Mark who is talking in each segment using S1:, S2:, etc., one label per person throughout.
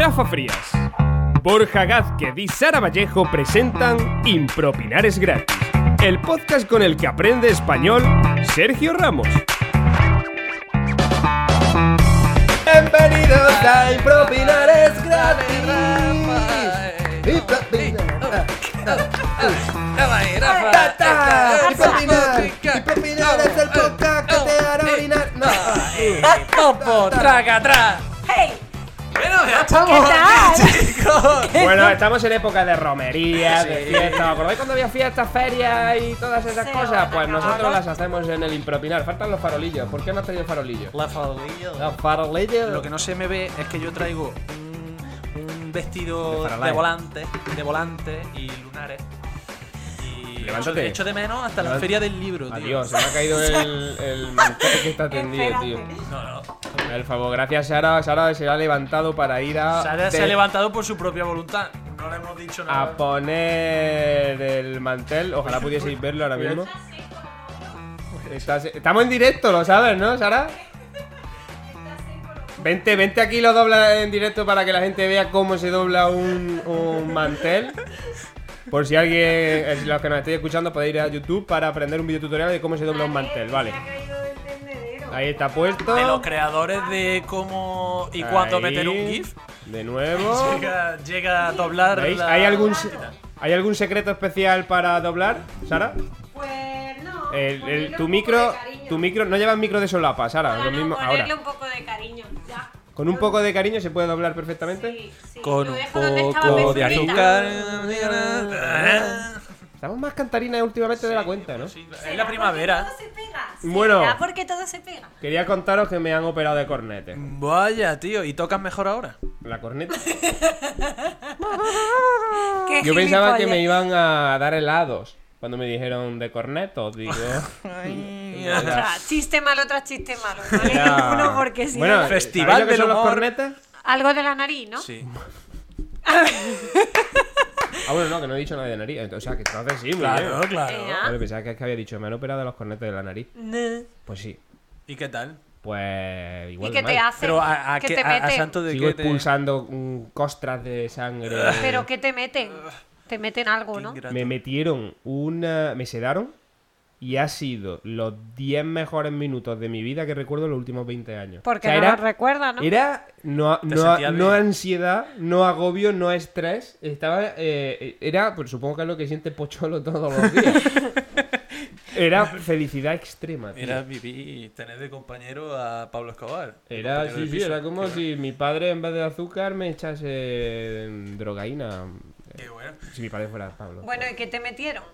S1: Rafa Frías, Borja Gázquez y Sara Vallejo presentan Impropinar es gratis, el podcast con el que aprende español Sergio Ramos.
S2: Bienvenidos a Impropinar es gratis. Impropinar. Ta, ta. Impropinar. Impropinar es el podcast que te hará orinar. No.
S3: ¡Topo! ¡Traca, atrás! Estamos
S4: tal?
S3: aquí, chicos.
S1: Bueno, estamos en época de romería, de fiestas. ¿Os acordáis cuando había fiestas, ferias y todas esas
S4: Sí,
S1: cosas? Pues nosotros las hacemos en el Impropinar. Faltan los farolillos. ¿Por qué no has traído farolillos?
S3: La farolilla.
S1: Los farolillos.
S3: Lo que no se me ve es que yo traigo un, un vestido
S1: De
S3: de, volante, de volante y lunares. Y
S1: Levántate.
S3: echo, echo de menos hasta la feria del libro, tío.
S1: Adiós, se me ha caído el, el mantel que está tendido, tío.
S3: No, no.
S1: Por favor, gracias Sara. Sara se ha levantado para ir a.
S3: Sara se ha levantado por su propia voluntad. No le hemos dicho
S1: A
S3: nada.
S1: poner el mantel. Ojalá pudieseis verlo ahora mismo. Estamos en directo, lo sabes, ¿no, Sara? Vente, vente aquí lo dobla en directo para que la gente vea cómo se dobla un, un mantel. Por si alguien, eh, los que nos estéis escuchando, podéis ir a YouTube para aprender un video tutorial de cómo se dobla un mantel, vale. Ahí está puesto.
S3: De los creadores de cómo y cuándo
S1: Ahí.
S3: meter un GIF.
S1: De nuevo.
S3: Llega, llega a doblar.
S1: ¿Veis?
S3: la-
S1: ¿Hay algún, se- ¿Hay algún secreto especial para doblar, Sara?
S4: Pues no.
S1: El- el-
S4: ponerle
S1: tu
S4: un
S1: micro,
S4: poco de cariño.
S1: tu micro, no llevas micro de solapa, Sara,
S4: Ah,
S1: lo
S4: no,
S1: mismo
S4: ponerle
S1: ahora.
S4: un poco de cariño. Ya.
S1: Con un poco de cariño se puede doblar perfectamente.
S4: Sí, sí.
S3: Con
S4: Lo
S3: un
S4: dejo donde estaba
S3: poco de azúcar.
S1: Estamos más cantarinas últimamente de la cuenta, ¿no?
S3: Sí,
S4: ¿Será
S3: es la primavera.
S4: Todo se pega?
S1: Bueno.
S4: ¿Será porque todo se pega?
S1: Quería contaros que me han operado de cornete.
S3: Vaya, tío. ¿Y tocas mejor ahora?
S1: La corneta.
S4: Qué
S1: Yo pensaba que me iban a dar helados cuando me dijeron de cornetos, digo.
S4: Tras chiste malo tras chiste malo. No hay
S1: Era-
S4: ninguno porque sí.
S1: Bueno,
S3: Festival
S1: ¿sabéis lo que
S3: del
S1: son los
S3: humor.
S1: cornetes?
S4: Algo de la nariz, ¿no?
S3: Sí.
S1: Ah, bueno, no, que no he dicho nada de nariz. O sea, que entonces sí, muy
S3: Claro,
S1: bien.
S3: claro.
S4: Eh,
S1: Vale, pensaba que, es que había dicho, me han operado los cornetes de la nariz.
S4: No.
S1: Pues sí.
S3: ¿Y qué tal?
S1: Pues
S4: ¿Y
S1: igual
S4: qué
S1: de
S4: te
S1: mal.
S4: hace?
S3: Pero a, a
S4: ¿Qué
S3: qué-
S4: te
S3: a- santo de
S1: Sigo
S3: qué te...
S1: expulsando mm, costras de sangre.
S4: ¿Pero qué te meten? Te meten algo,
S3: Qué
S4: ¿no?
S3: ingrato.
S1: Me metieron una. Me sedaron. Y ha sido los 10 mejores minutos de mi vida que recuerdo en los últimos 20 años.
S4: Porque
S1: O sea,
S4: no
S1: era,
S4: recuerda, ¿no?
S1: Era no, no, no ansiedad, no agobio, no estrés. Estaba. eh, era, pues supongo que es lo que siente Pocholo todos los días. era felicidad extrema. tío.
S3: Era vivir, tener de compañero a Pablo Escobar.
S1: Era, sí, sí, era como
S3: Qué
S1: si mi padre en vez de azúcar me echase mm, drogaína.
S3: Qué bueno.
S1: Si mi padre fuera Pablo.
S4: Bueno, ¿y qué te metieron?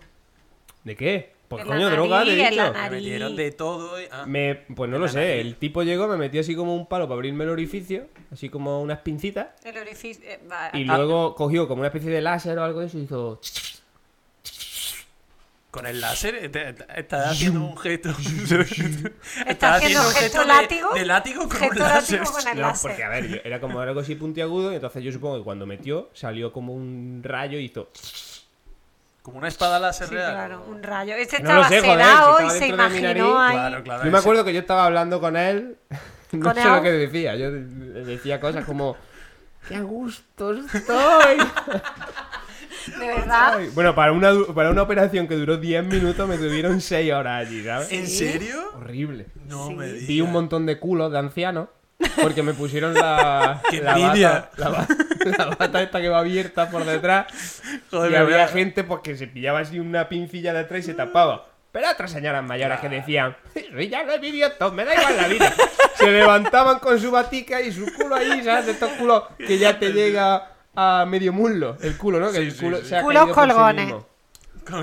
S1: ¿De qué? Pues
S4: En la
S1: coño, droga,
S4: nariz, en la
S1: hecho.
S3: Me metieron de todo. y- ah,
S1: Me, pues no lo sé,
S3: nariz.
S1: el tipo llegó, me metió así como un palo para abrirme el orificio, así como unas pincitas,
S4: El orificio. eh, va-
S1: y
S3: Ah.
S1: luego cogió como una especie de láser o algo de eso y hizo...
S3: Con el láser eh, te- te- estás haciendo un gesto.
S4: Estás haciendo
S3: un
S4: gesto
S3: de-
S4: látigo.
S3: De, látigo con
S4: Gesto
S3: láser.
S4: látigo con el
S1: No,
S4: láser.
S1: porque a ver, era como algo así puntiagudo, y entonces yo supongo que cuando metió salió como un rayo y hizo...
S3: Como una espada láser
S4: Sí,
S3: real.
S4: claro, un rayo. Este
S1: No
S4: estaba
S1: sé, si
S4: se
S1: de mi
S4: imaginó ahí.
S3: Claro, claro.
S1: Yo me acuerdo que yo estaba hablando con él, no
S4: ¿Con
S1: sé
S4: él?
S1: lo que decía, yo de- decía cosas como... ¡Qué a gusto estoy!
S4: De verdad.
S1: Bueno, para una, para una operación que duró 10 minutos me tuvieron 6 horas allí, ¿sabes?
S3: ¿En serio?
S1: Horrible.
S3: No me digas.
S1: Vi un montón de culos de ancianos porque me pusieron la,
S3: ¡Qué
S1: la, bata, la, ba- la bata esta que va abierta por detrás
S3: Joder,
S1: y había gente pues, que se pillaba así una pincilla de atrás y se tapaba. Pero otras señoras mayores que decían, "Sí, ya lo he vivido todo, me da igual la vida. Se levantaban con su batica y su culo ahí, ¿sabes? De estos culos que ya te llega a medio muslo. El culo, ¿no? Que el culo
S3: sí.
S1: se ha
S4: Culos
S1: caído por sí
S4: colgones.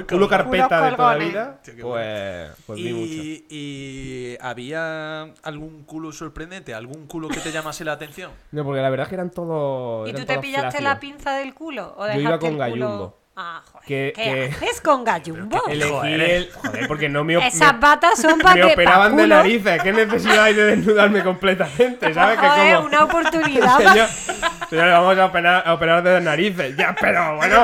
S1: Culo carpeta de toda la vida.
S3: Tío, qué
S1: Pues, pues vi mucho.
S3: Y, y había algún culo sorprendente, algún culo que te llamase la atención.
S1: No, porque la verdad es que eran todos.
S4: ¿Y
S1: eran
S4: tú te pillaste
S1: flácidos.
S4: la pinza del culo? ¿O
S1: Yo iba con
S4: el culo-
S1: gallumbo.
S4: Ah, joder.
S1: Que-
S4: ¿Qué
S1: que-
S4: haces con gallumbo?
S1: Elegí
S3: Joder.
S1: el. Joder, porque no me,
S4: Esas batas son para
S1: me operaban
S4: pa'
S1: de
S4: culo.
S1: narices. ¿Qué necesidad hay de desnudarme completamente? ¿Sabes?
S4: Joder,
S1: que como.
S4: una oportunidad.
S1: le vamos a operar, a operar de las narices. Ya, pero bueno,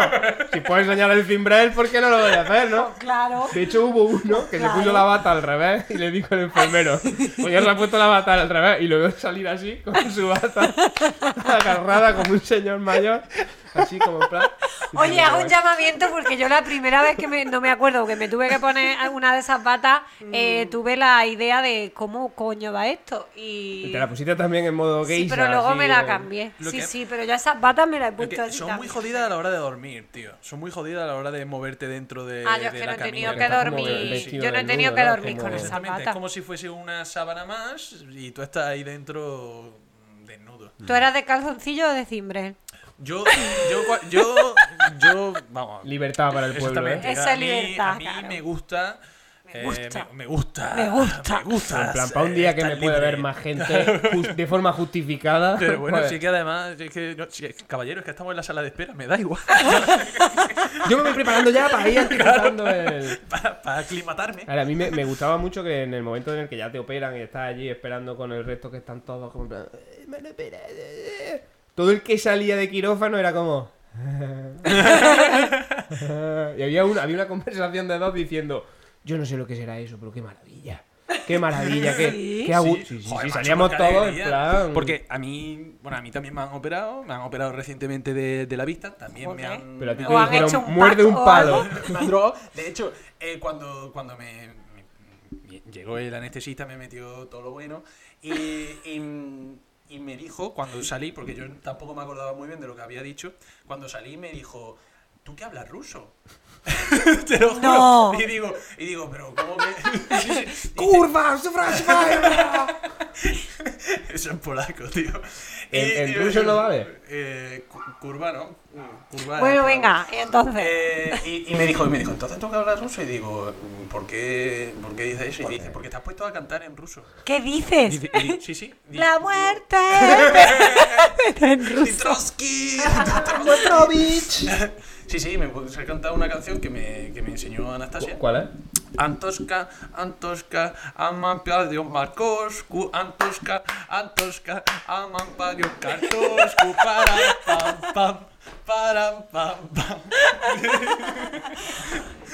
S1: si puedo enseñar el cimbrel, ¿por qué no lo voy a hacer, no?
S4: Claro.
S1: De hecho, hubo uno que
S4: Claro.
S1: se puso la bata al revés y le dijo el enfermero: Pues ya se ha puesto la bata al revés. Y lo veo salir así, con su bata agarrada como un señor mayor, así como en plan.
S4: Oye, hago un llamamiento porque yo la primera vez que me, no me acuerdo que me tuve que poner alguna de esas batas, eh, tuve la idea de cómo coño va esto.
S1: Y
S4: Y.
S1: te la pusiste también en modo
S4: Sí,
S1: geisha.
S4: pero luego
S1: así
S4: me la cambié. Sí,
S3: que-
S4: sí, pero ya esas batas me las he
S3: Es
S4: puesto así
S3: son muy jodidas a la hora de dormir, tío. Son muy jodidas a la hora de moverte dentro de,
S4: Ah, yo es que
S3: la
S4: no he tenido que dormir. Yo no he tenido que dormir con esas
S3: Exactamente, es como si fuese una sábana más y tú estás ahí dentro desnudo.
S4: ¿Tú eras de calzoncillo o de cimbre?
S3: Yo, yo, yo, yo, vamos.
S1: Libertad para el pueblo.
S3: Exactamente.
S1: ¿eh?
S4: Esa
S3: a mí,
S4: libertad,
S3: a mí
S4: claro.
S3: me gusta.
S4: Me
S3: eh,
S4: gusta.
S3: me, me gusta.
S4: Me gusta.
S3: Me gusta.
S1: En plan, para un día que me puede
S3: libre.
S1: ver más gente de forma justificada.
S3: Pero bueno,
S1: pues,
S3: sí que además, es que, no, sí, caballero, es que estamos en la sala de espera, me da igual.
S1: Yo me voy preparando ya para ir anticipando el.
S3: para, para aclimatarme.
S1: Ahora, a mí me, me gustaba mucho que en el momento en el que ya te operan y estás allí esperando con el resto que están todos como en plan. "Eh, me eh". Todo el que salía de quirófano era como. y había una, había una conversación de dos diciendo: Yo no sé lo que será eso, pero qué maravilla. Qué maravilla, qué,
S4: Sí.
S1: qué agu-
S3: Sí.
S1: Sí, sí,
S3: Joder,
S1: sí,
S3: macho,
S1: salíamos todos en plan.
S3: Porque a mí, bueno, a mí también me han operado, me han operado recientemente de, de la vista, también me han...
S1: Pero a ti te
S4: ¿O han
S1: dijeron:
S4: hecho un
S1: muerde un palo.
S3: De hecho, eh, cuando, cuando me, me- llegó el anestesista, me metió todo lo bueno y, y- y me dijo, cuando salí, porque yo tampoco me acordaba muy bien de lo que había dicho, cuando salí me dijo, ¿tú qué hablas ruso? Te lo juro.
S4: No.
S3: Y digo, y digo, pero ¿cómo que...?
S1: ¡Kurwa! ¡Sufrage
S3: Eso en polaco, tío.
S1: ¿En- ruso no vale?
S3: Eh, cu- curva, ¿no? Curva.
S4: Bueno, venga, entonces.
S3: eh, y, y me dijo, y me dijo, entonces tengo que hablar ruso. Y digo, ¿por qué, ¿por qué dice eso? Y dice, porque te has puesto a cantar en ruso.
S4: ¿Qué dices?
S3: Dice- y di- sí, sí.
S4: ¡La muerte! en ruso.
S3: ¡Trotsky! Sí, sí, me puse a cantar una canción que me, que me enseñó Anastasia.
S1: ¿Cuál es?
S3: Antoska, Antoska, aman padio Marcoscu, Antoska, Antoska, aman padio Kartosku, para pam pam, para pam pam.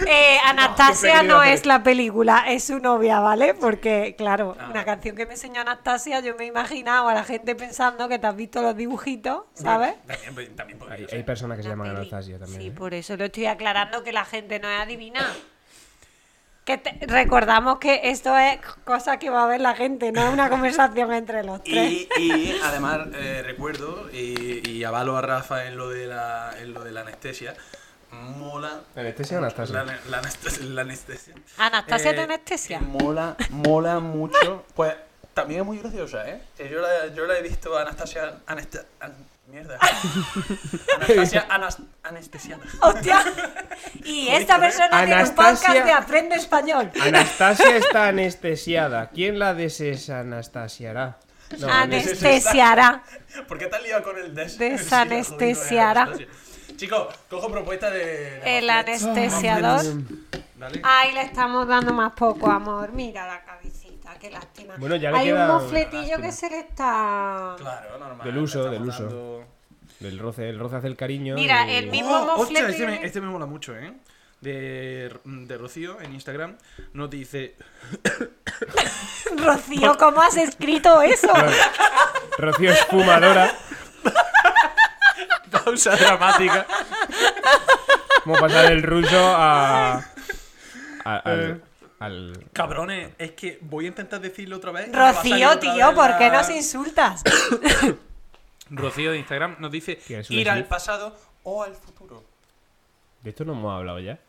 S4: Eh, Anastasia no es la película, es su novia, ¿vale? Porque, claro,
S3: Ah.
S4: una canción que me enseñó Anastasia, yo me he imaginado a la gente pensando que te has visto los dibujitos, ¿sabes?
S3: También, también podría
S1: Hay,
S3: ser.
S1: hay personas que se llaman
S4: peli.
S1: Anastasia también.
S4: Sí,
S1: ¿eh?
S4: por eso lo estoy aclarando que la gente no es adivinada. Que te- recordamos que esto es cosa que va a ver la gente, no es una conversación entre los tres.
S3: Y, y además eh, recuerdo, y, y avalo a Rafa en lo de la, en lo de la anestesia, mola.
S1: ¿Anestesia o Anastasia?
S3: La, la anestesia. la anestesia.
S4: Anastasia
S3: Eh,
S4: de anestesia.
S3: Mola, mola mucho. Pues también es muy graciosa, ¿eh? Que Yo la, yo la he visto a Anastasia. Mierda. Anastasia anas- anestesiada.
S4: ¡Hostia! Y esta persona tiene un
S1: Anastasia-
S4: podcast de Aprende Español.
S1: Anastasia está anestesiada. ¿Quién la desanestasiará? No,
S4: Anestesiará.
S3: ¿Por qué te has liado con el des?
S4: Desanestesiará.
S3: Chicos, cojo propuesta de.
S4: El anestesiador.
S3: Dale.
S4: Ay, le estamos dando más poco amor. Mira la cabecita, qué lástima.
S1: Bueno, ya le
S4: Hay
S1: queda
S4: un mofletillo que se le está.
S3: Claro, normal.
S1: Del uso, del uso.
S3: dando-
S1: El roce, el roce hace el cariño.
S4: Mira,
S1: y-
S4: el mismo
S3: Oh,
S4: mofletillo.
S3: hostia, este me, este me mola mucho, ¿eh? De, de Rocío en Instagram nos dice
S4: Rocío, ¿cómo has escrito eso?
S1: Rocío es fumadora.
S3: pausa dramática
S1: Como pasar el ruso a. a-
S3: Eh.
S1: Al,
S3: cabrones es que voy a intentar decirlo otra vez
S4: Rocío,
S3: otra
S4: tío,
S3: vez
S4: ¿por qué nos insultas?
S3: Rocío de Instagram nos dice
S1: ¿Qué es un
S3: ir al pasado o al futuro
S1: De esto no hemos hablado ya.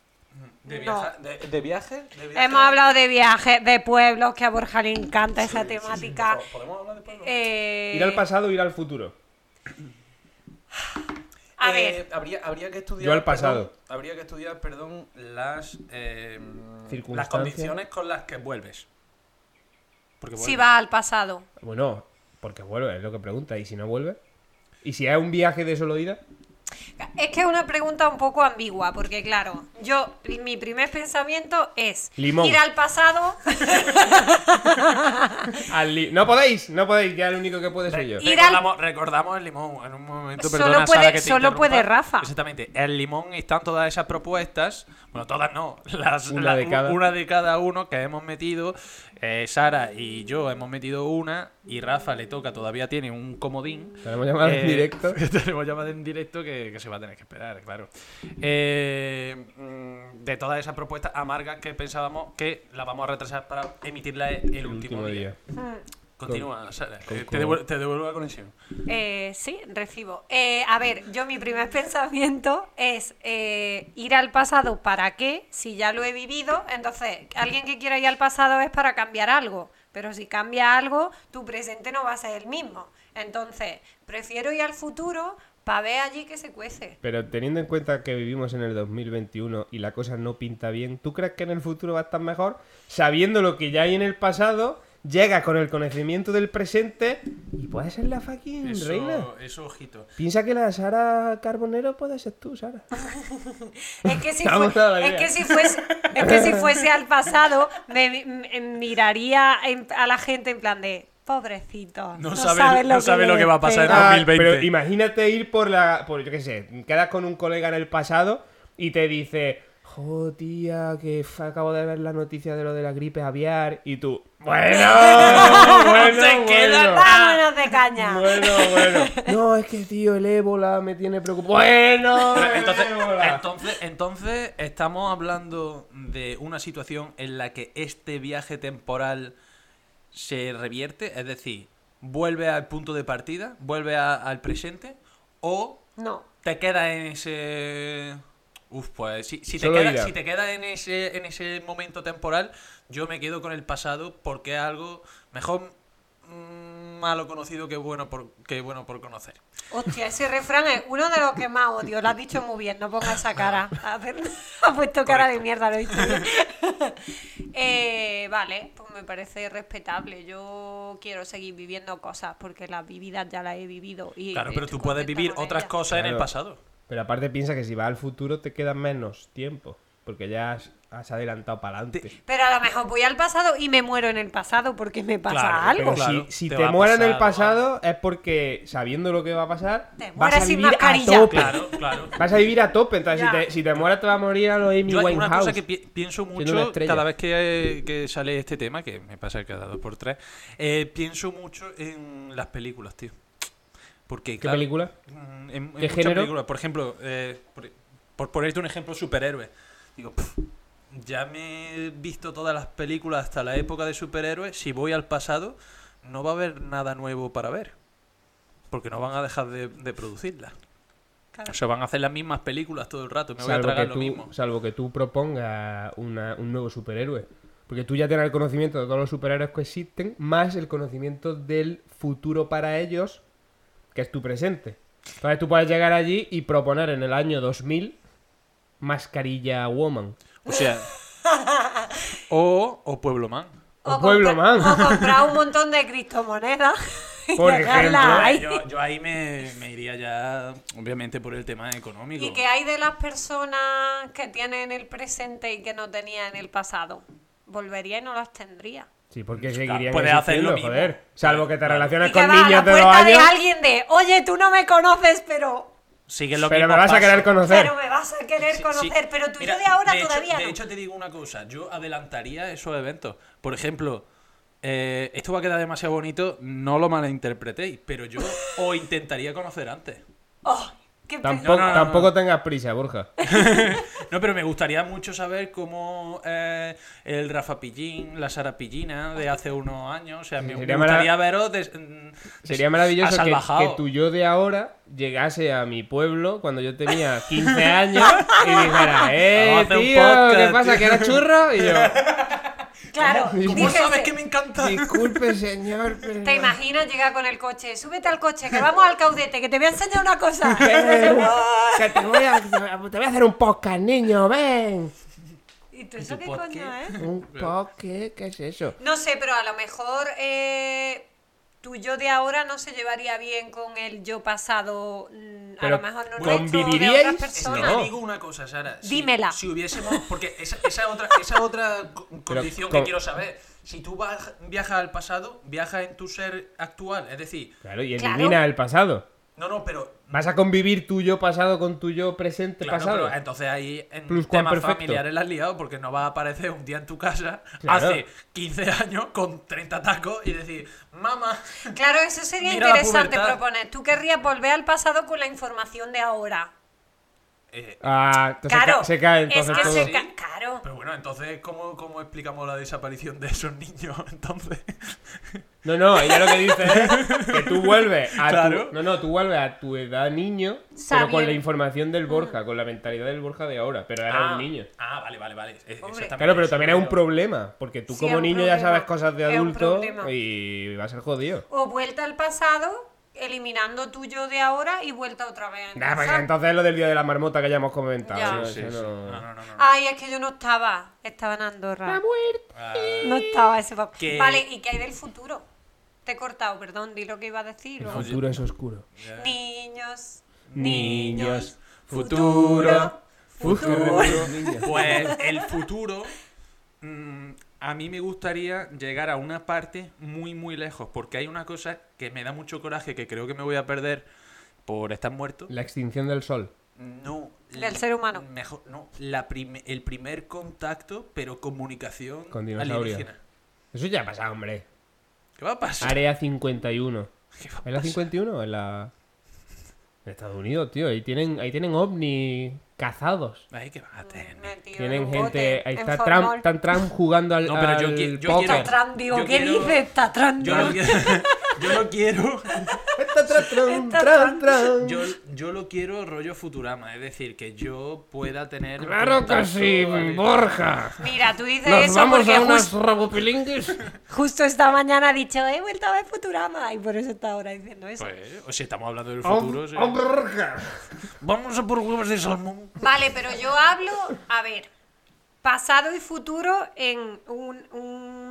S3: de,
S4: No.
S3: viaja- de, de viaje, de viaje.
S4: Hemos hablado de viajes, de pueblos, que a Borja le encanta esa temática.
S3: podemos hablar de pueblo?
S4: Eh,
S1: Ir al pasado o ir al futuro.
S4: a
S3: Eh,
S4: ver,
S3: habría, habría que estudiar
S1: Yo al pasado.
S3: perdón, habría que estudiar perdón las eh, las condiciones con las que vuelves porque
S4: si
S3: vuelves.
S4: va al pasado.
S1: Bueno, porque vuelve, es lo que pregunta. ¿Y si no vuelve? ¿Y si es un viaje de solo ida?
S4: Es que es una pregunta un poco ambigua, porque claro, yo, mi primer pensamiento es
S1: Limón.
S4: ir al pasado,
S1: Al li- No podéis, no podéis, ya el único que puede soy yo.
S4: Ir al-
S3: recordamos, recordamos el limón en un momento.
S4: Solo
S3: perdona,
S4: puede-
S3: Sara, que te
S4: solo puede Rafa.
S3: Exactamente. El limón están todas esas propuestas. Bueno, todas no. Las,
S1: Una
S3: la-
S1: de cada.
S3: una de cada uno que hemos metido. Eh, Sara y yo hemos metido una. Y Rafa le toca, todavía tiene un comodín.
S1: Tenemos llamada en
S3: Eh,
S1: directo.
S3: tenemos llamada en directo que, que se va a tener que esperar, claro. Eh, mm, de todas esas propuestas amargas que pensábamos que las vamos a retrasar para emitirla el,
S1: El
S3: último, día. Continúa, Sara.
S1: con-
S3: Eh, te, devuelvo, te devuelvo la conexión.
S4: Eh, sí, recibo. Eh, a ver, yo mi primer pensamiento es eh, ir al pasado para qué, si ya lo he vivido, entonces alguien que quiera ir al pasado es para cambiar algo, pero si cambia algo, tu presente no va a ser el mismo. Entonces, prefiero ir al futuro para ver allí que se cuece.
S1: Pero teniendo en cuenta que vivimos en el 2021 y la cosa no pinta bien, ¿tú crees que en el futuro va a estar mejor? Sabiendo lo que ya hay en el pasado, llega con el conocimiento del presente y puede ser la fucking
S3: Eso,
S1: reina.
S3: eso, ojito.
S1: Piensa que la Sara Carbonero puede ser tú, Sara.
S4: Es que si, fue- es que si fuese, es que si fuese al pasado, me, me- miraría en- a la gente en plan de pobrecito.
S3: No
S4: No,
S3: sabe-
S4: sabe
S3: no sabe
S4: le
S3: lo que va a pasar en
S4: espera".
S1: Ah,
S3: 2020.
S1: Pero imagínate ir por la. Por, yo qué sé, quedas con un colega en el pasado y te dice. Jo, tía, que acabo de ver la noticia de lo de la gripe aviar. Y tú. Bueno, bueno,
S3: Se queda
S1: bueno.
S4: De caña.
S1: Bueno, bueno. No, es que, tío, el ébola me tiene preocupado. Bueno,
S3: Pero entonces,
S1: ébola.
S3: entonces, entonces, estamos hablando de una situación en la que este viaje temporal se revierte, es decir, vuelve al punto de partida, vuelve a- al presente, o
S4: No.
S3: te queda en ese. Uf, pues si, si, te, queda, si te queda en ese, en ese momento temporal, yo me quedo con el pasado porque es algo mejor mm, malo conocido que bueno por, que bueno por conocer.
S4: Hostia, ese refrán es uno de los que más odio. Lo has dicho muy bien, no ponga esa cara. A ver, ha puesto cara de mierda, lo he dicho. Eh, vale, pues me parece respetable. Yo quiero seguir viviendo cosas porque las vividas ya las he vivido. Y
S3: Claro, pero tú puedes vivir otras
S4: ellas.
S3: cosas en el pasado.
S1: Pero aparte piensa que si vas al futuro te queda menos tiempo. Porque ya has, has adelantado para adelante.
S4: Pero a lo mejor voy al pasado y me muero en el pasado porque me pasa
S3: Claro,
S4: algo.
S1: Pero
S3: Claro,
S1: si, si
S3: te
S1: mueres en el pasado es porque sabiendo lo que va a pasar,
S4: Te
S1: vas a
S4: sin
S1: vivir a tope.
S3: Claro, claro.
S1: Vas a vivir a tope. Entonces, si te, si te mueres, te va a morir a los Amy
S3: Yo hay
S1: Winehouse.
S3: una cosa que pi- pienso mucho cada vez que, que sale este tema, que me pasa cada dos por tres, eh, pienso mucho en las películas, tío. Porque,
S1: ¿Qué
S3: claro,
S1: película?
S3: mm, En, en
S1: ¿Qué género?
S3: películas, por ejemplo, eh, por, por ponerte un ejemplo, superhéroes. Digo, "Pff, ya me he visto todas las películas hasta la época de superhéroes. Si voy al pasado, no va a haber nada nuevo para ver. Porque no van a dejar de, de producirlas.
S4: Claro.
S3: O sea, van a hacer las mismas películas todo el rato. Me voy a
S1: Salvo
S3: tragar
S1: que,
S3: lo
S1: tú,
S3: mismo.
S1: salvo que tú propongas una- un nuevo superhéroe. Porque tú ya tienes el conocimiento de todos los superhéroes que existen, más el conocimiento del futuro para ellos, que es tu presente. Entonces tú puedes llegar allí y proponer en el año 2000 Mascarilla Woman.
S3: O sea. o, o Pueblo Man.
S1: O Pueblo
S4: compra-
S1: Man.
S4: O comprar un montón de criptomonedas. y
S1: Por ejemplo.
S4: ahí.
S3: Yo, yo ahí me, me iría ya, obviamente, por el tema económico.
S4: ¿Y qué hay de las personas que tienen el presente y que no tenía en el pasado? Volvería y no las tendría.
S1: Sí, porque seguirían
S3: puedes hacer lo mismo.
S1: joder. Salvo que te relaciones
S4: Y
S1: con
S4: la
S1: niños de dos
S4: de
S1: años,
S4: alguien de, oye, tú no me conoces, pero,
S3: Sigue lo
S1: pero me vas a querer conocer.
S4: pero me vas a querer conocer,
S3: sí.
S4: pero tú y yo de ahora
S3: de hecho-
S4: todavía
S3: De
S4: no.
S3: hecho, te digo una cosa. Yo adelantaría esos eventos. Por ejemplo, eh, esto va a quedar demasiado bonito. No lo malinterpretéis. Pero yo os intentaría conocer antes.
S4: Oh,
S1: Tampoco,
S3: No, no, no,
S1: tampoco
S3: no.
S1: tengas prisa, Borja.
S3: No, pero me gustaría mucho saber cómo eh, el Rafa Pillín, la Sara Pillina de hace unos años. O sea, me, gustaría veros. des-
S1: Sería maravilloso que, que tu yo de ahora llegase a mi pueblo cuando yo tenía 15 años y dijera, ¡eh, tío!
S3: podcast,
S1: ¿Qué pasa?
S3: tío".
S1: ¿Que era churro? Y yo,
S4: Claro,
S3: ¿Cómo
S4: dijese,
S3: sabes que me encanta?
S1: disculpe, señor, pero...
S4: Te imaginas llegar con el coche, súbete al coche, que vamos al caudete, que te voy a enseñar una cosa.
S1: Que te voy, a, te voy a hacer un podcast, niño, ven.
S4: ¿Y tú eso qué coño, eh?
S1: ¿Un podcast? ¿Qué es eso?
S4: No sé, pero a lo mejor eh, tu yo de ahora no se llevaría bien con el yo pasado, mm, a
S1: Pero
S4: lo mejor no
S1: ¿conviviríais?
S4: nuestro, de otras
S1: No.
S4: personas.
S3: Te digo una cosa, Sara. Si-
S4: Dímela.
S3: Si, hubiésemos. Porque esa, esa otra, esa otra co- condición
S1: con-
S3: que quiero saber. Si tú vas- viajas al pasado, viajas en tu ser actual. Es decir,
S1: Claro, y
S4: Claro.
S1: elimina el pasado.
S3: No, no, pero.
S1: ¿Vas a convivir tu yo pasado con tu yo presente
S3: Claro,
S1: pasado?
S3: pero entonces ahí en
S1: Plus
S3: temas
S1: perfecto.
S3: familiares la has liado porque no vas a aparecer un día en tu casa
S1: Claro.
S3: hace 15 años con 30 tacos y decir, mamá,
S4: Claro, eso sería interesante proponer. Tú querrías volver al pasado con la información de ahora.
S3: eh,
S1: Ah, entonces
S4: Claro,
S1: ca- se cae entonces
S4: es que
S1: todo.
S4: se
S3: ¿Sí?
S4: ca- Claro.
S3: pero bueno, entonces, ¿cómo, ¿cómo explicamos la desaparición de esos niños? Entonces,
S1: No, no, ella lo que dice es que tú vuelves a
S3: Claro.
S1: tu... No, no, tú vuelves a tu edad niño, pero con la información del Borja, con la mentalidad del Borja de ahora, pero era
S3: ah,
S1: un niño.
S3: Ah, vale, vale, vale.
S1: Claro, pero también es un problema, porque tú
S4: Sí,
S1: como niño ya sabes cosas de adulto y va a ser jodido.
S4: O vuelta al pasado, eliminando tu yo de ahora y vuelta otra vez.
S1: Nah, pues entonces lo del día de la marmota que ya hemos comentado.
S4: Ya.
S1: ¿no?
S3: Sí,
S1: Eso
S3: sí.
S1: no-
S3: No, no, no, no.
S4: Ay, es que yo no estaba. Estaba en Andorra.
S3: Ah,
S4: No estaba ese papel. Vale, ¿y qué hay del futuro? Te he cortado, perdón, di lo que iba a decir.
S1: El futuro es oscuro.
S4: Niños.
S1: Niños,
S3: futuro,
S1: futuro.
S3: Pues el futuro, mm, a mí me gustaría llegar a una parte muy, muy lejos, porque hay una cosa que me da mucho coraje, que creo que me voy a perder por estar muerto.
S1: La extinción del sol.
S3: No.
S4: Del
S3: la-
S4: ser humano.
S3: Mejor, no. La el primer contacto, pero comunicación
S1: Con dinosaurios.
S3: alienígena.
S1: Eso ya ha pasado, hombre.
S3: ¿Qué va a pasar?
S1: Área 51.
S3: ¿Qué va a
S1: ¿Es la
S3: pasar?
S1: 51 o en la. En Estados Unidos, tío. Ahí tienen, ahí tienen ovnis cazados.
S3: Ay, ¿qué va a tener?
S1: Tienen gente.
S4: bote,
S1: Ahí está. Trump, están Trump jugando al.
S3: No, pero yo
S1: al
S3: qui- yo
S1: póker.
S3: quiero-
S4: Tatran, digo,
S3: Yo
S4: ¿qué
S3: quiero-
S4: dices? Tatran,
S3: Yo no quiero. Yo no quiero. Yo, yo lo quiero rollo Futurama, es decir, que yo pueda tener.
S1: Claro que sí. Borja.
S4: Mira, tú dices
S1: Nos
S4: eso
S1: vamos
S4: porque
S1: a unas
S4: jus-
S1: rabopilinguis.
S4: justo esta mañana ha dicho, he vuelto a ver Futurama. Y por eso está ahora diciendo eso.
S3: Pues, o si estamos hablando del futuro. sí.
S1: Borja.
S3: Vamos a por huevos de salmón.
S4: Vale, pero yo hablo, a ver, pasado y futuro en un, un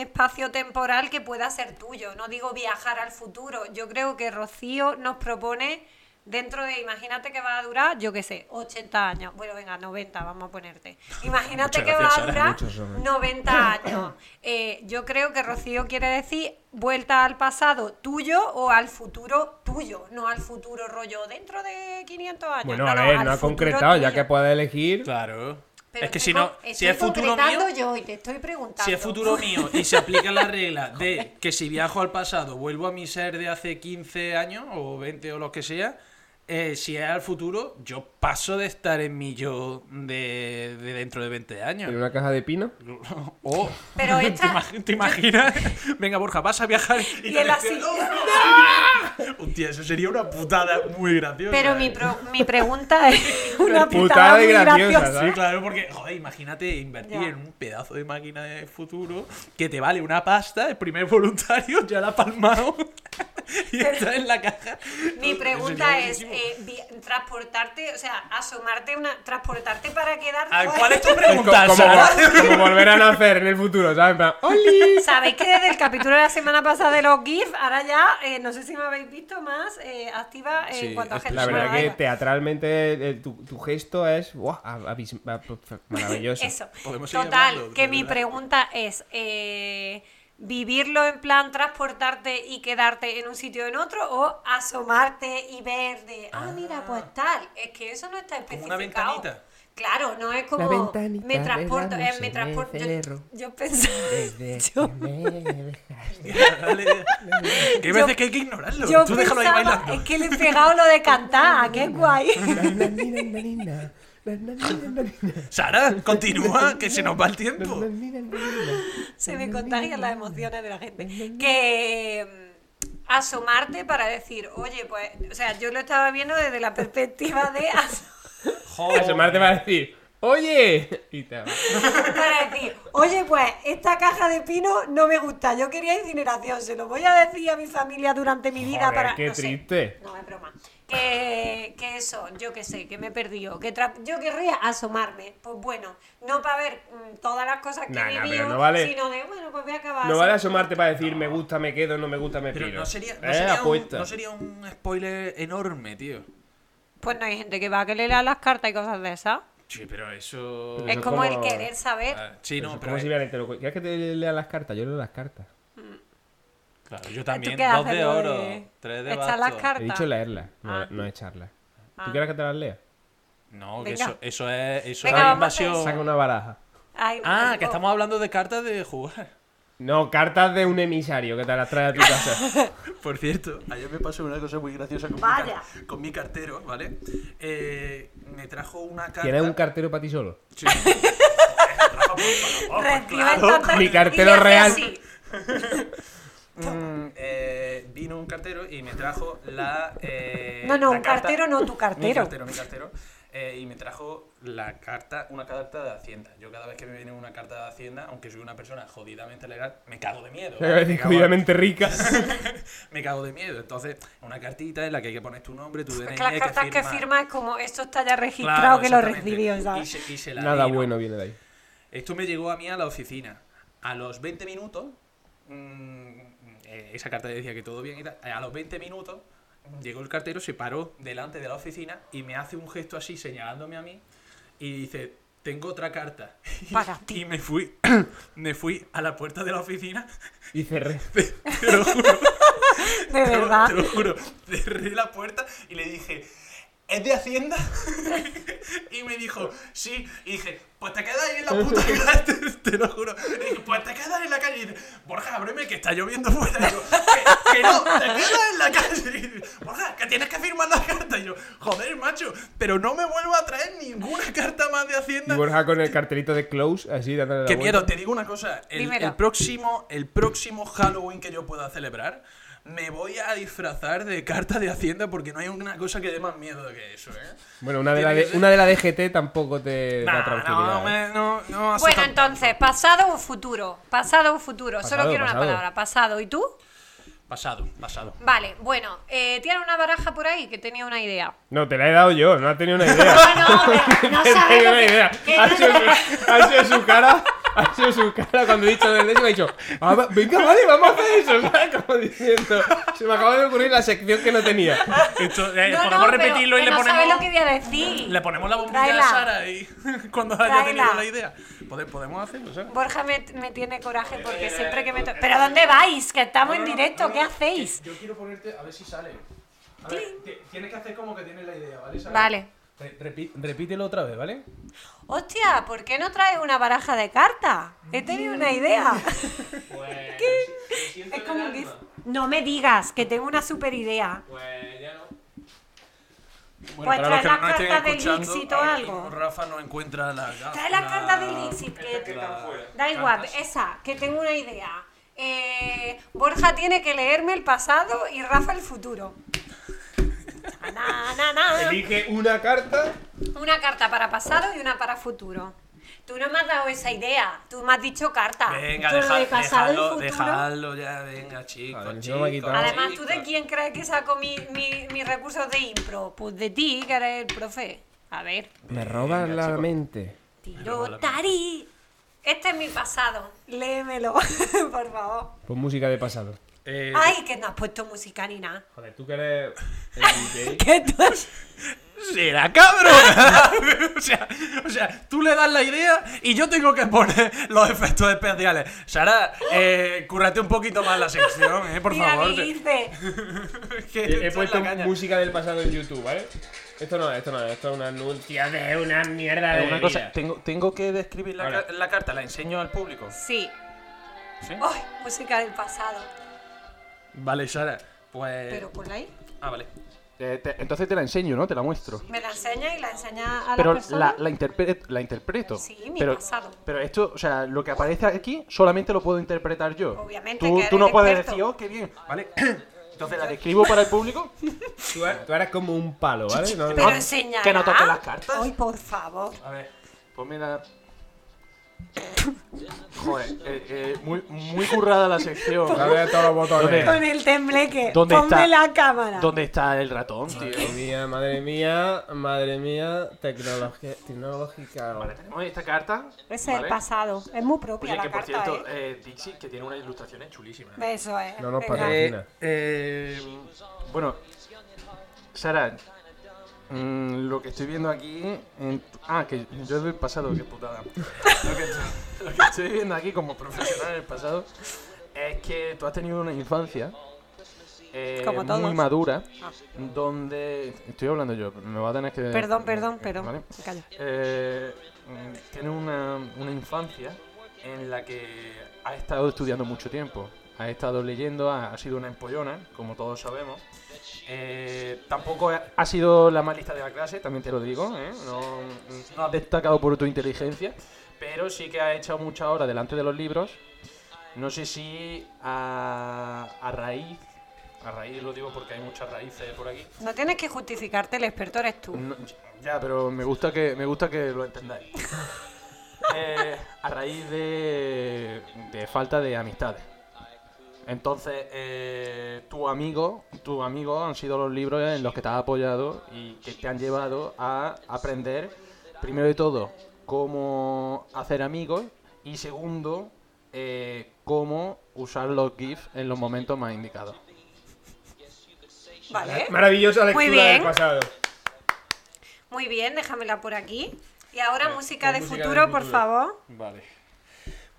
S4: espacio temporal que pueda ser tuyo. No digo viajar al futuro. Yo creo que Rocío nos propone dentro de, imagínate que va a durar, yo qué sé, 80 años. Bueno, venga, 90, vamos a ponerte. Imagínate que
S3: gracias,
S4: va a
S3: Sara.
S4: durar
S1: son.
S4: 90 años. Eh, yo creo que Rocío quiere decir vuelta al pasado tuyo o al futuro tuyo, no al futuro rollo dentro de 500 años.
S1: Bueno,
S4: no,
S1: a ver, no ha concretado, ya que puede elegir.
S3: Claro.
S4: Pero
S3: es que si no, si es futuro mío.
S4: yo y te estoy preguntando.
S3: Si es futuro mío y se aplica la regla de que si viajo al pasado vuelvo a mi ser de hace 15 años o 20 o lo que sea, eh, si es al futuro, yo paso de estar en mi yo de, de dentro de 20 años.
S1: En una caja de pino.
S3: O,
S4: Pero
S3: ¿te,
S4: esta-
S3: imag- te imaginas? Venga, Borja, vas a viajar y,
S4: Y
S3: te
S4: así.
S3: despiertas. Hostia, eso sería una putada muy graciosa.
S4: Pero
S3: ¿eh?
S4: mi, pro- mi pregunta es una
S1: Putada
S4: putada muy
S1: graciosa,
S4: graciosa.
S1: ¿sabes?
S3: Sí, claro, porque, joder, imagínate invertir
S4: Ya.
S3: en un pedazo de máquina de futuro que te vale una pasta, el primer voluntario ya la ha palmado y está en la caja.
S4: Mi pregunta es eh, transportarte, o sea, asomarte una, transportarte para quedarte.
S3: Ah, ¿Cuál es tu
S1: Co-
S3: pregunta,
S1: como,
S3: Sara?
S1: como volver a nacer en el futuro, ¿sabes? En plan, ¡Oli!
S4: Sabéis que desde el capítulo de la semana pasada de los GIF, ahora ya, eh, no sé si me habéis visto más eh, activa eh,
S3: Sí,
S4: en cuanto a gente.
S1: La verdad que teatralmente eh, tu, tu gesto es maravilloso.
S4: Eso.
S3: Podemos
S4: Total, que mi pregunta es, eh, ¿vivirlo en plan transportarte y quedarte en un sitio o en otro o asomarte y ver de, ah, mira, pues tal? Es que eso no está
S3: Como
S4: especificado.
S3: una ventanita.
S4: Claro, no es como
S1: ventanita
S4: me transporto, eh, me transporto. Yo, yo pensaba,
S1: Desde
S4: yo-
S1: que.
S3: Que veces que hay que ignorarlo.
S4: yo
S3: Tú déjalo ahí bailando.
S4: es que le he pegado lo de cantar, qué guay.
S3: Sara, continúa, que se nos va el tiempo.
S4: Se me contagian las emociones de la gente. Que mm, asomarte para decir, oye, pues, o sea, yo lo estaba viendo desde la perspectiva de as-
S3: Joder.
S1: Asomarte va a decir, Oye. Y te.
S4: Para decir, oye, pues esta caja de pino no me gusta, yo quería incineración, se lo voy a decir a mi familia durante mi vida
S1: Joder,
S4: para.
S1: qué
S4: no sé.
S1: triste.
S4: No, es broma. Que, que eso, yo qué sé, que me he perdido. Que yo querría asomarme. Pues bueno, no para ver mm, todas las cosas que
S1: Nah,
S4: he vivido,
S1: pero no vale-
S4: sino de, bueno, pues voy a acabar.
S1: No vale asomarte para decir me gusta, me quedo, no me gusta, me
S3: Pero
S1: piro.
S3: no sería, no,
S1: Eh,
S3: sería un,
S1: apuesta.
S3: no sería un spoiler enorme, tío.
S4: Pues no hay gente que va a que le lea las cartas y cosas de esas.
S3: Sí, pero eso.
S4: Es como
S1: es
S4: el querer saber.
S3: Ah, sí, no,
S1: es
S3: pero.
S1: si te lo ¿Quieres que te lea las cartas? Yo leo las cartas.
S3: Claro, yo
S4: ¿Tú
S3: también.
S4: qué
S3: Dos de oro,
S4: de
S3: tres de
S4: echar las
S3: bastos.
S4: cartas?
S1: He dicho leerlas, no,
S4: Ah.
S1: no echarlas.
S4: Ah.
S1: ¿Tú quieres que te las lea?
S3: No, que eso, eso es, eso
S4: Venga,
S3: es invasión.
S1: Saca una baraja.
S4: Ay,
S3: Ah, que estamos hablando de cartas de jugar.
S1: No, cartas de un emisario que te las trae a tu casa.
S3: Por cierto, ayer me pasó una cosa muy graciosa con, mi,
S4: Vaya.
S3: car- con mi cartero, ¿vale? Eh, me trajo una carta.
S1: ¿Tienes un cartero para ti solo?
S3: Sí. Pues
S4: Recibe
S3: claro.
S4: tantas-
S1: Mi cartero real.
S3: Mm, eh, vino un cartero y me trajo la. eh,
S4: No, no,
S3: la
S4: un
S3: carta-
S4: cartero, no tu
S3: Mi
S4: cartero.
S3: cartero, mi cartero. eh, y me trajo la carta, una carta de Hacienda. Yo cada vez que me viene una carta de Hacienda, aunque soy una persona jodidamente legal, me cago de miedo. ¿vale? Me cago,
S1: Jodidamente rica.
S3: me cago de miedo. Entonces, una cartita en la que hay que poner tu nombre, tu DNI,
S4: Es que las cartas que firma es como esto está ya registrado
S3: Claro,
S4: que lo recibió,
S3: Y
S4: ¿sabes?
S3: se, y se la
S1: Nada
S3: di, ¿no?
S1: bueno viene de ahí.
S3: Esto me llegó a mí a la oficina. A los 20 minutos, mm, eh, esa carta decía que todo bien y tal. eh, A los 20 minutos, llegó el cartero, se paró delante de la oficina y me hace un gesto así, señalándome a mí, y dice: Tengo otra carta.
S4: Para ti.
S3: Y me fui, me fui a la puerta de la oficina,
S1: Y cerré.
S3: te lo juro,
S4: De
S3: te lo-
S4: verdad.
S3: te lo juro, cerré la puerta y le dije. ¿Es de Hacienda? y me dijo, sí. Y dije, pues te quedas ahí en la puta calle, te, te lo juro. Y dije, pues te quedas en la calle. Y dice, Borja, ábreme que está lloviendo fuera. Y yo, que, que no, te quedas en la calle. Y dice, Borja, que tienes que firmar la carta. Y yo, joder, macho, pero no me vuelvo a traer ninguna carta más de
S1: Y
S3: Hacienda.
S1: Borja con el cartelito de close, así dándole la
S3: Qué
S1: vuelta.
S3: miedo, te digo una cosa. El, el próximo, el próximo Halloween que yo pueda celebrar, me voy a disfrazar de carta de Hacienda porque no hay una cosa que dé más miedo que eso, ¿eh?
S1: Bueno, una de, la de,
S3: ser-
S1: una de la DGT tampoco te
S3: Nah,
S1: da tranquilidad.
S3: no,
S1: ¿eh?
S3: me- no, no
S4: Bueno,
S3: tan-
S4: entonces, ¿pasado o futuro? Pasado o futuro.
S1: Pasado,
S4: Solo quiero
S1: pasado.
S4: una palabra. Pasado. ¿Y tú?
S3: Pasado, pasado.
S4: Vale, bueno, eh, tiene una baraja por ahí que tenía una idea.
S1: No, te la he dado yo, no ha tenido una idea.
S4: No, no, no sabes lo
S1: una
S4: que-
S1: Ha
S4: no
S1: sido, ha sido su cara. Ha sido su cara cuando he dicho eso. Me ha dicho, "Ah, va- venga, vale, vamos a hacer eso. ¿sabes? Como diciendo, se me acaba de ocurrir la sección que no tenía.
S3: Esto, eh,
S4: No,
S3: podemos
S4: no,
S3: repetirlo y le
S4: que no
S3: ponemos,
S4: sabes lo que voy a decir.
S3: le ponemos la bombilla
S4: Tráela.
S3: a Sara y cuando haya
S4: Tráela.
S3: tenido la idea. Pode- Podemos hacerlo, Sara.
S4: Borja me, me tiene coraje porque siempre que me... to- ¿Pero dónde vais? Que estamos en directo, ¿qué hacéis?
S3: Yo quiero ponerte, a ver si sale. A ver, ti- tienes que hacer como que tienes la idea, ¿vale? Sara?
S4: Vale.
S3: Re- repi- repítelo otra vez, ¿vale?
S4: Hostia, ¿por qué no traes una baraja de cartas? He tenido una idea.
S3: Pues,
S4: Es como que... No me digas que tengo una super idea.
S3: Pues ya no.
S4: Pues trae las cartas del Dixit o
S3: ahora
S4: algo.
S3: Rafa no encuentra la.
S4: Trae las cartas del Dixit, que...
S3: la-
S4: Da igual,
S3: cartas.
S4: esa, que tengo una idea. Eh, Borja tiene que leerme el pasado y Rafa el futuro. Na, na, na.
S1: Elige una carta.
S4: Una carta para pasado y una para futuro. Tú no me has dado esa idea. Tú me has dicho carta.
S3: Venga,
S4: Tú lo
S3: deja-
S4: de pasado
S3: dejadlo, dejadlo ya, venga, chicos.
S1: Joder,
S3: chicos,
S1: me.
S4: Además, ¿tú de quién crees que saco mi- mi- mis recursos de impro? Pues de ti, que eres el profe. A ver.
S1: Me robas
S3: Venga,
S1: la
S3: chico.
S1: mente.
S4: Tiro, tari. Este es mi pasado. Léemelo, por favor.
S1: Pon música de pasado.
S3: Eh,
S4: Ay, que no has puesto música ni nada.
S1: Joder, tú que eres el DJ.
S4: ¿Qué tú
S3: ¡Será cabrón! o, sea, o sea, tú le das la idea y yo tengo que poner los efectos especiales. Sara, eh, cúrrate un poquito más la sección, eh, por
S4: Mira,
S3: favor.
S4: dice.
S3: Es que
S1: He, he
S3: es
S1: puesto música del pasado en YouTube, ¿vale? Esto no, esto no, esto es un anuncio de una mierda de
S3: Eh, Una cosa, tengo, tengo que describir la, ca- la carta, la enseño al público.
S4: Sí.
S3: ¿Sí?
S4: Ay, música del pasado.
S3: Vale, Sara, pues.
S4: Pero ponla ahí.
S3: Ah, vale.
S5: entonces te la enseño, ¿no? Te la muestro.
S4: Me la enseña y la enseña a
S5: Pero
S4: la persona.
S5: la, la, interpre- la interpreto.
S4: Sí, mi
S5: pero,
S4: pasado.
S5: Pero esto, o sea, lo que aparece aquí solamente lo puedo interpretar yo.
S4: Obviamente
S5: Tú,
S4: que
S5: tú no puedes decir, oh, qué bien. ¿Vale? Entonces la describo para el público.
S1: Tú, eres- tú eres como un palo, ¿vale? No,
S4: Pero
S1: no-
S4: enseña.
S5: que no toque las cartas.
S4: Ay, por favor.
S3: A ver. Ponme la. Joder, eh, eh, muy, muy currada la sección.
S1: Dale a todos los botones.
S4: Con el tembleque.
S3: ¿Dónde
S4: Ponme
S3: está?
S4: la cámara.
S3: ¿Dónde está el ratón, tío?
S1: Madre mía, madre mía, madre mía, tecnológica.
S3: Vale, tenemos esta carta.
S4: Es
S3: ¿vale?
S4: el pasado. Es muy propia
S3: Oye,
S4: la
S3: que por
S4: carta,
S3: cierto,
S4: ¿eh?
S3: eh, Dixie, que tiene unas ilustraciones chulísimas.
S4: Eso es.
S1: No nos patrocina.
S3: Eh, eh, bueno, Sara, mm, lo que estoy viendo aquí. en ah, que yo es del pasado, qué putada. Lo que, lo que estoy viendo aquí como profesional en el pasado es que tú has tenido una infancia. eh,
S4: Como
S3: muy madura,
S4: Ah.
S3: donde. Estoy hablando yo, me va a tener que.
S4: Perdón, perdón, perdón.
S3: ¿vale?
S4: Me.
S3: Eh, mm, tiene una, una infancia en la que ha estado estudiando mucho tiempo. Ha estado leyendo, ha, ha sido una empollona, como todos sabemos. Eh, tampoco ha- sido la más lista de la clase, también te lo digo. ¿eh? No, no has destacado por tu inteligencia, pero sí que ha echado muchas horas delante de los libros. No sé si a, a raíz, a raíz lo digo porque hay muchas raíces por aquí,
S4: No tienes que justificarte, el experto eres tú.
S3: no, ya, pero me gusta que me gusta que lo entendáis. Eh, a raíz de, de falta de amistades. Entonces, eh, tu amigo, tu amigo han sido los libros en los que te has apoyado y que te han llevado a aprender, primero de todo, cómo hacer amigos y segundo, eh, cómo usar los GIFs en los momentos más indicados.
S4: Vale.
S1: Maravillosa lectura
S4: Muy bien.
S1: del pasado.
S4: Muy bien, déjamela por aquí. Y ahora música, de,
S1: música
S4: futuro,
S1: de
S4: por
S1: futuro.
S4: favor.
S6: Vale.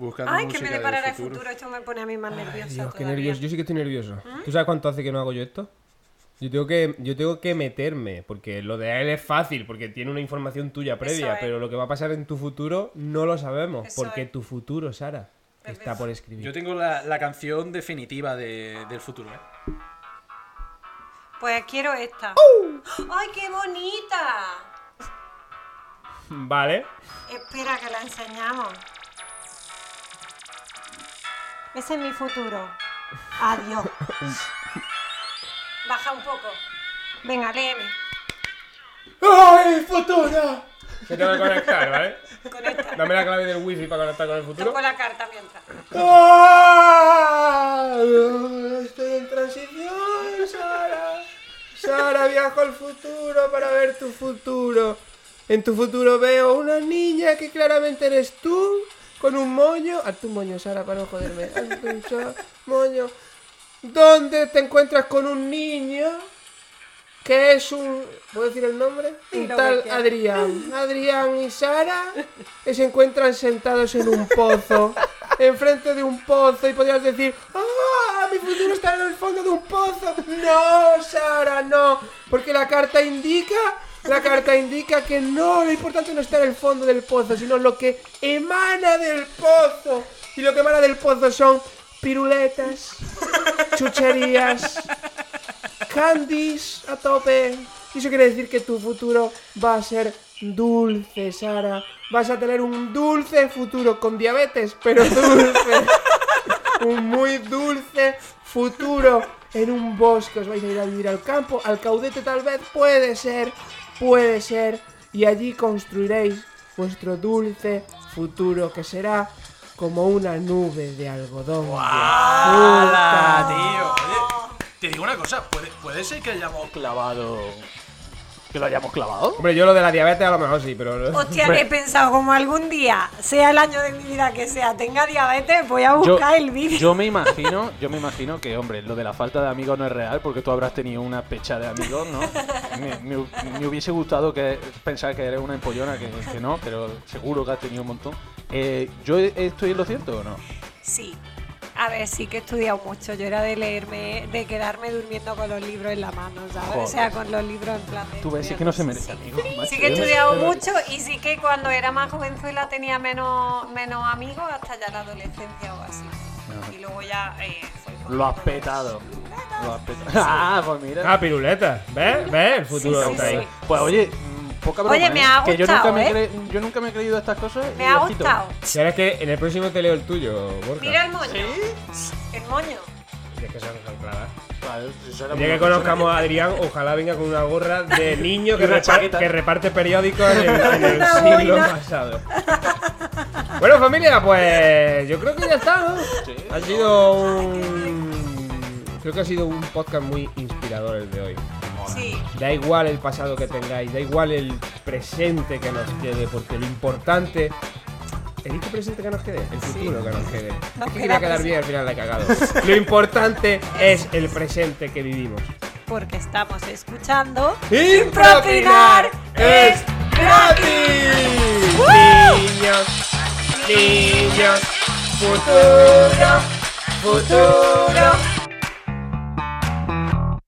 S6: Buscando
S4: Ay, que me
S6: de
S4: deparará el futuro. Esto me pone a mí más nerviosa.
S1: Dios, qué nervioso. Yo sí que estoy nervioso.
S4: ¿Mm?
S1: ¿Tú sabes cuánto hace que no hago yo esto? Yo tengo que, yo tengo que meterme, porque lo de él es fácil, porque tiene una información tuya previa,
S4: es.
S1: pero lo que va a pasar en tu futuro no lo sabemos,
S4: Eso
S1: porque
S4: es.
S1: tu futuro, Sara,
S4: Es
S1: está por escribir.
S6: Yo tengo la, la canción definitiva de- del futuro. ¿eh?
S4: Pues quiero esta. ¡Ay, qué bonita!
S1: Vale.
S4: Espera que la enseñamos. Ese es mi futuro. Adiós. Baja un poco. Venga, léeme.
S1: ¡Ay, futuro! Se tengo que conectar, ¿vale?
S4: Conecta.
S1: Dame la clave del wifi para conectar con el futuro.
S4: Toco la carta mientras.
S1: ¡Ah! Estoy en transición, Sara. Sara, viajo al futuro para ver tu futuro. En tu futuro veo una niña que claramente eres tú, con un moño. Haz tu moño, Sara, para no joderme. Sa- moño. ¿Dónde te encuentras con un niño que es un. ¿Puedo decir el nombre? Un
S4: Dilo,
S1: tal
S4: cualquiera.
S1: Adrián. Adrián y Sara que se encuentran sentados en un pozo. Enfrente de un pozo y podrías decir, ¡Ah! Mi futuro está en el fondo de un pozo. No, Sara, no. Porque la carta indica. La carta indica que no, lo importante no está en el fondo del pozo, sino lo que emana del pozo. Y lo que emana del pozo son piruletas, chucherías, candies a tope. Y eso quiere decir que tu futuro va a ser dulce, Sara. Vas a tener un dulce futuro con diabetes, pero dulce. un muy dulce futuro en un bosque. Os vais a ir a vivir al campo, al caudete tal vez, puede ser, puede ser. Y allí construiréis vuestro dulce futuro que será como una nube de algodón. de
S6: ¡Hala,
S1: azúcar.
S6: tío! Oye, te digo una cosa, puede, puede ser que hayamos
S3: Clavado. ¿Que lo hayamos clavado?
S1: Hombre, yo lo de la diabetes a lo mejor sí, pero...
S4: Hostia, he pensado, como algún día, sea el año de mi vida que sea, tenga diabetes, voy a buscar el vídeo.
S3: yo me imagino, yo me imagino que, hombre, lo de la falta de amigos no es real porque tú habrás tenido una pecha de amigos, ¿no? me, me- me hubiese gustado que pensar que eres una empollona, que, que no, pero seguro que has tenido un montón. Eh, ¿Yo estoy en lo cierto o no?
S4: Sí. A ver, sí que he estudiado mucho. Yo era de leerme, de quedarme durmiendo con los libros en la mano, ¿sabes? O sea, con los libros en plan
S3: Tú ves, es que no se merece macho.
S4: Sí que he estudiado mucho y sí que cuando era más jovenzuela tenía menos, menos amigos hasta ya la adolescencia o así. Y luego ya eh,
S3: Lo has petado. Lo has petado. Ah, pues mira.
S1: Ah, piruleta. ¿Ves? ¿Ves? El futuro
S4: Sí.
S3: Pues oye, poca broma,
S4: Oye, me
S3: ¿eh?
S4: ha
S3: que yo
S4: gustado,
S3: nunca, me he
S4: ¿eh?
S3: cre- yo nunca me he creído estas cosas.
S4: Me
S3: y
S4: ha gustado.
S1: Si ahora es que en el próximo te leo el tuyo, Borja.
S4: Mira el moño. El moño.
S1: Si es que son son claras.
S5: Vale,
S1: que conozcamos a Adrián, ojalá venga con una gorra de niño que,
S5: Y una
S1: repar-
S5: chaqueta.
S1: que reparte periódicos en el, en el
S4: Una
S1: siglo
S4: boina.
S1: pasado. Bueno, familia, pues yo creo que ya está, ¿no?
S5: Sí.
S1: Ha sido un. Creo que ha sido un podcast muy inspirador el de hoy.
S4: Sí.
S1: Da igual el pasado que tengáis, da igual el presente que nos quede, porque lo importante. ¿He dicho presente que nos quede? El futuro que nos quede.
S4: Nos
S1: es que
S4: queda
S1: quedar bien, al final la he cagado. Lo importante es el presente que vivimos.
S4: Porque estamos escuchando.
S1: ¡Impropinar es gratis! Niños, niños, futuro, futuro,